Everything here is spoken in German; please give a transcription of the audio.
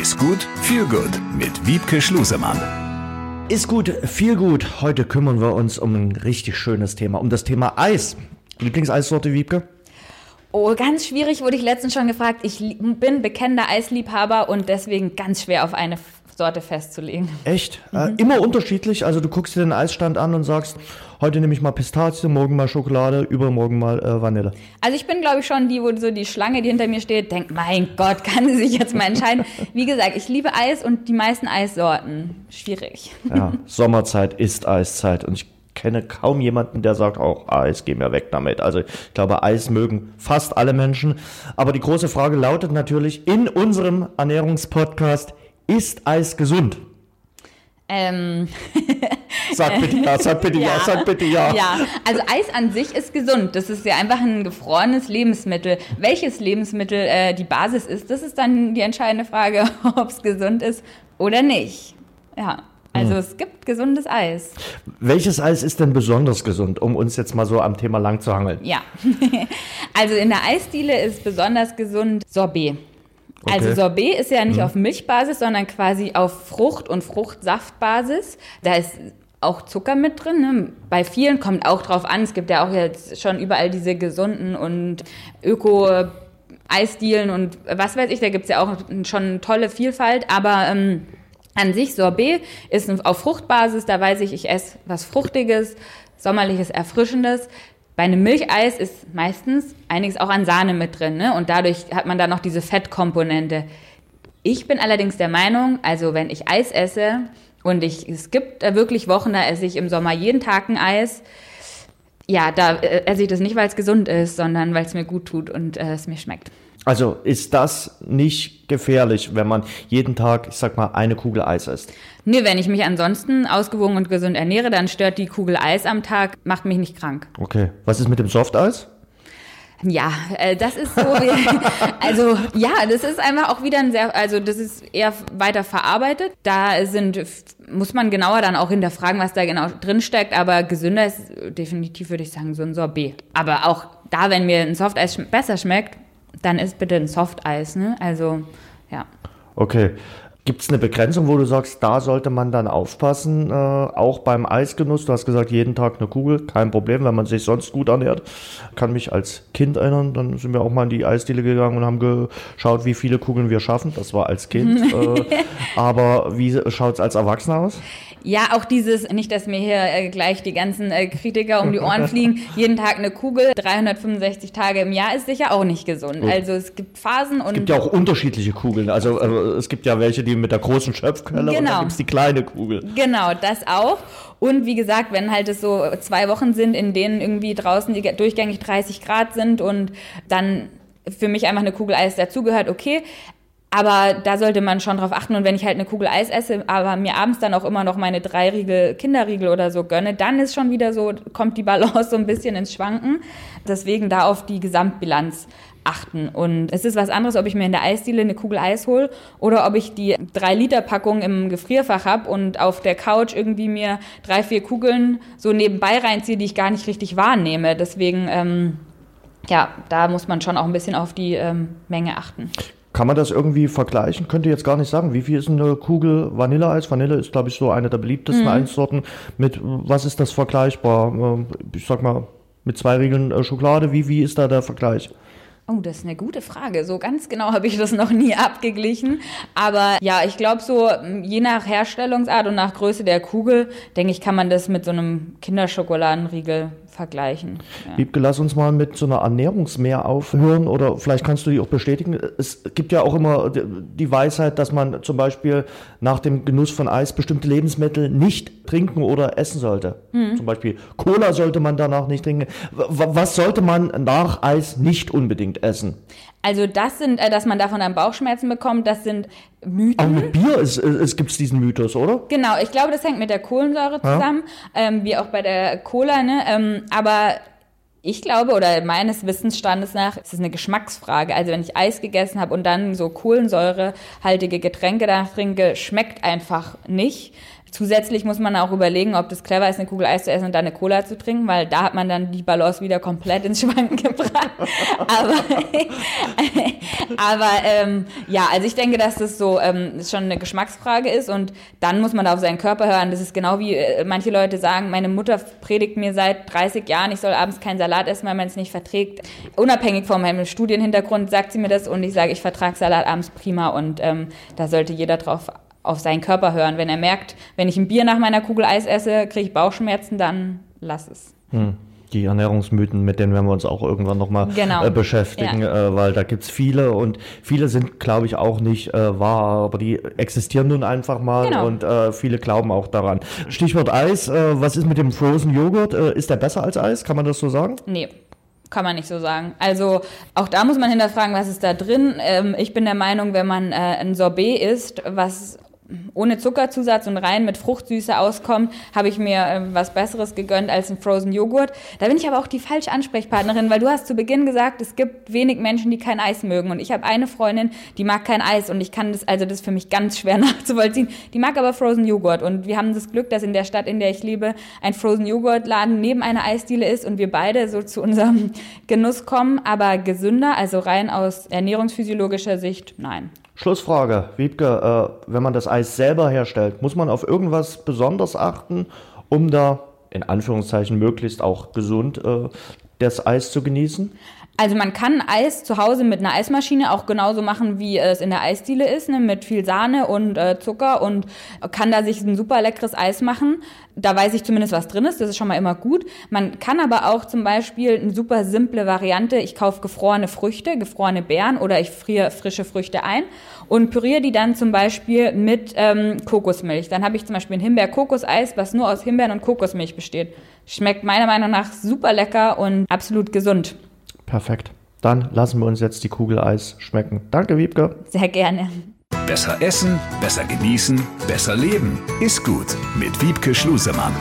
Ist gut, viel gut mit Wiebke Schlusemann. Ist gut, viel gut. Heute kümmern wir uns um ein richtig schönes Thema, um das Thema Eis. Lieblingseissorte, Wiebke? Oh, ganz schwierig wurde ich letztens schon gefragt. Ich bin bekennender Eisliebhaber und deswegen ganz schwer auf eine Sorte festzulegen. Echt? Mhm. Äh, immer unterschiedlich? Also du guckst dir den Eisstand an und sagst, heute nehme ich mal Pistazie, morgen mal Schokolade, übermorgen mal äh, Vanille. Also ich bin, glaube ich, schon die, wo so die Schlange, die hinter mir steht, denkt, mein Gott, kann sie sich jetzt mal entscheiden. Wie gesagt, ich liebe Eis und die meisten Eissorten. Schwierig. Ja, Sommerzeit ist Eiszeit und ich kenne kaum jemanden, der sagt auch, Eis, geh mir weg damit. Also ich glaube, Eis mögen fast alle Menschen. Aber die große Frage lautet natürlich in unserem Ernährungspodcast, ist Eis gesund? Ähm. Sag bitte ja, sag bitte ja. ja, sag bitte ja. Ja, also Eis an sich ist gesund. Das ist ja einfach ein gefrorenes Lebensmittel. Welches Lebensmittel äh, die Basis ist, das ist dann die entscheidende Frage, ob es gesund ist oder nicht. Ja. Also hm. es gibt gesundes Eis. Welches Eis ist denn besonders gesund, um uns jetzt mal so am Thema lang zu hangeln? Ja, also in der Eisdiele ist besonders gesund Sorbet. Also okay. Also Sorbet ist ja nicht mhm. auf Milchbasis, sondern quasi auf Frucht- und Fruchtsaftbasis. Da ist auch Zucker mit drin. Ne? Bei vielen kommt auch drauf an. Es gibt ja auch jetzt schon überall diese gesunden und Öko- Eisdielen und was weiß ich, da gibt es ja auch schon tolle Vielfalt, aber ähm, an sich Sorbet ist auf Fruchtbasis, da weiß ich, ich esse was Fruchtiges, Sommerliches, Erfrischendes. Bei einem Milcheis ist meistens einiges auch an Sahne mit drin, ne? Und dadurch hat man da noch diese Fettkomponente. Ich bin allerdings der Meinung, also wenn ich Eis esse und ich, es gibt da wirklich Wochen, da esse ich im Sommer jeden Tag ein Eis. Ja, da äh, esse ich das nicht, weil es gesund ist, sondern weil es mir gut tut und äh, es mir schmeckt. Also ist das nicht gefährlich, wenn man jeden Tag, ich sag mal, eine Kugel Eis isst? Nö, wenn ich mich ansonsten ausgewogen und gesund ernähre, dann stört die Kugel Eis am Tag, macht mich nicht krank. Okay. Was ist mit dem Softeis? Ja, äh, das ist so, also ja, das ist einfach auch wieder ein sehr, also das ist eher weiter verarbeitet. Da sind, muss man genauer dann auch hinterfragen, was da genau drin steckt, aber gesünder ist definitiv, würde ich sagen, so ein Sorbet. Aber auch da, wenn mir ein Softeis besser schmeckt, dann ist bitte ein Softeis, ne? Also, ja. Okay. Gibt es eine Begrenzung, wo du sagst, da sollte man dann aufpassen, äh, auch beim Eisgenuss? Du hast gesagt, jeden Tag eine Kugel, kein Problem, wenn man sich sonst gut ernährt. Kann mich als Kind erinnern, dann sind wir auch mal in die Eisdiele gegangen und haben geschaut, wie viele Kugeln wir schaffen. Das war als Kind. äh, aber wie schaut es als Erwachsener aus? Ja, auch dieses, nicht, dass mir hier äh, gleich die ganzen äh, Kritiker um die Ohren fliegen, jeden Tag eine Kugel, 365 Tage im Jahr ist sicher auch nicht gesund. Gut. Also es gibt Phasen und... Es gibt ja auch unterschiedliche Kugeln. Also äh, es gibt ja welche, die mit der großen Schöpfquelle genau. und dann gibt es die kleine Kugel. Genau, das auch. Und wie gesagt, wenn halt es so zwei Wochen sind, in denen irgendwie draußen die durchgängig 30 Grad sind und dann für mich einfach eine Kugel Eis dazugehört, okay. Aber da sollte man schon drauf achten. Und wenn ich halt eine Kugel Eis esse, aber mir abends dann auch immer noch meine drei Riegel Kinderriegel oder so gönne, dann ist schon wieder so, kommt die Balance so ein bisschen ins Schwanken. Deswegen da auf die Gesamtbilanz achten. Und es ist was anderes, ob ich mir in der Eisdiele eine Kugel Eis hole oder ob ich die drei Liter Packung im Gefrierfach habe und auf der Couch irgendwie mir drei, vier Kugeln so nebenbei reinziehe, die ich gar nicht richtig wahrnehme. Deswegen, ähm, ja, da muss man schon auch ein bisschen auf die ähm, Menge achten. Kann man das irgendwie vergleichen? Könnte jetzt gar nicht sagen. Wie viel ist eine Kugel Vanilleeis? Vanille ist, glaube ich, so eine der beliebtesten mhm. Eissorten. Mit was ist das vergleichbar? Ähm, ich sag mal, mit zwei Riegeln äh, Schokolade. Wie, wie ist da der Vergleich? Oh, das ist eine gute Frage. So ganz genau habe ich das noch nie abgeglichen. Aber ja, ich glaube so, je nach Herstellungsart und nach Größe der Kugel, denke ich, kann man das mit so einem Kinderschokoladenriegel vergleichen. Ja. Wiebke, lass uns mal mit so einer Ernährungsmehr aufhören oder vielleicht kannst du die auch bestätigen. Es gibt ja auch immer die Weisheit, dass man zum Beispiel nach dem Genuss von Eis bestimmte Lebensmittel nicht trinken oder essen sollte. Mhm. Zum Beispiel Cola sollte man danach nicht trinken. Was sollte man nach Eis nicht unbedingt essen? Also das sind, äh, dass man davon dann Bauchschmerzen bekommt, das sind Mythen. Aber mit Bier ist, es gibt diesen Mythos, oder? Genau, ich glaube, das hängt mit der Kohlensäure zusammen, ja. ähm, wie auch bei der Cola. Ne? Ähm, aber ich glaube, oder meines Wissensstandes nach, ist es eine Geschmacksfrage. Also wenn ich Eis gegessen habe und dann so kohlensäurehaltige Getränke danach trinke, schmeckt einfach nicht. Zusätzlich muss man auch überlegen, ob das clever ist, eine Kugel Eis zu essen und dann eine Cola zu trinken, weil da hat man dann die Balance wieder komplett ins Schwanken gebracht. aber aber ähm, ja, also ich denke, dass das so ähm, schon eine Geschmacksfrage ist und dann muss man auf seinen Körper hören. Das ist genau wie äh, manche Leute sagen, meine Mutter predigt mir seit 30 Jahren, ich soll abends keinen Salat essen, weil man es nicht verträgt. Unabhängig von meinem Studienhintergrund sagt sie mir das und ich sage, ich vertrage Salat abends prima und ähm, da sollte jeder drauf auf seinen Körper hören. Wenn er merkt, wenn ich ein Bier nach meiner Kugel Eis esse, kriege ich Bauchschmerzen, dann lass es. Hm. Die Ernährungsmythen, mit denen werden wir uns auch irgendwann nochmal genau. äh, beschäftigen, ja. äh, weil da gibt es viele und viele sind, glaube ich, auch nicht äh, wahr, aber die existieren nun einfach mal genau. und äh, viele glauben auch daran. Stichwort Eis, äh, was ist mit dem Frozen Joghurt? Äh, ist der besser als Eis? Kann man das so sagen? Nee, kann man nicht so sagen. Also auch da muss man hinterfragen, was ist da drin. Ähm, ich bin der Meinung, wenn man äh, ein Sorbet isst, was ohne Zuckerzusatz und rein mit Fruchtsüße auskommt, habe ich mir äh, was Besseres gegönnt als ein Frozen Joghurt. Da bin ich aber auch die falsche Ansprechpartnerin, weil du hast zu Beginn gesagt, es gibt wenig Menschen, die kein Eis mögen. Und ich habe eine Freundin, die mag kein Eis und ich kann das, also das ist für mich ganz schwer nachzuvollziehen. Die mag aber Frozen Joghurt. Und wir haben das Glück, dass in der Stadt, in der ich lebe, ein Frozen Joghurt Laden neben einer Eisdiele ist und wir beide so zu unserem Genuss kommen. Aber gesünder, also rein aus ernährungsphysiologischer Sicht, nein. Schlussfrage, Wiebke, äh, wenn man das Eis selber herstellt, muss man auf irgendwas besonders achten, um da in Anführungszeichen möglichst auch gesund äh, das Eis zu genießen? Also man kann Eis zu Hause mit einer Eismaschine auch genauso machen, wie es in der Eisdiele ist, ne, mit viel Sahne und äh, Zucker und kann da sich ein super leckeres Eis machen. Da weiß ich zumindest, was drin ist, das ist schon mal immer gut. Man kann aber auch zum Beispiel eine super simple Variante, ich kaufe gefrorene Früchte, gefrorene Beeren oder ich friere frische Früchte ein und püriere die dann zum Beispiel mit ähm, Kokosmilch. Dann habe ich zum Beispiel ein Himbeer-Kokos-Eis, was nur aus Himbeeren und Kokosmilch besteht. Schmeckt meiner Meinung nach super lecker und absolut gesund. Perfekt. Dann lassen wir uns jetzt die Kugel Eis schmecken. Danke, Wiebke. Sehr gerne. Besser essen, besser genießen, besser leben. Ist gut mit Wiebke Schlusemann.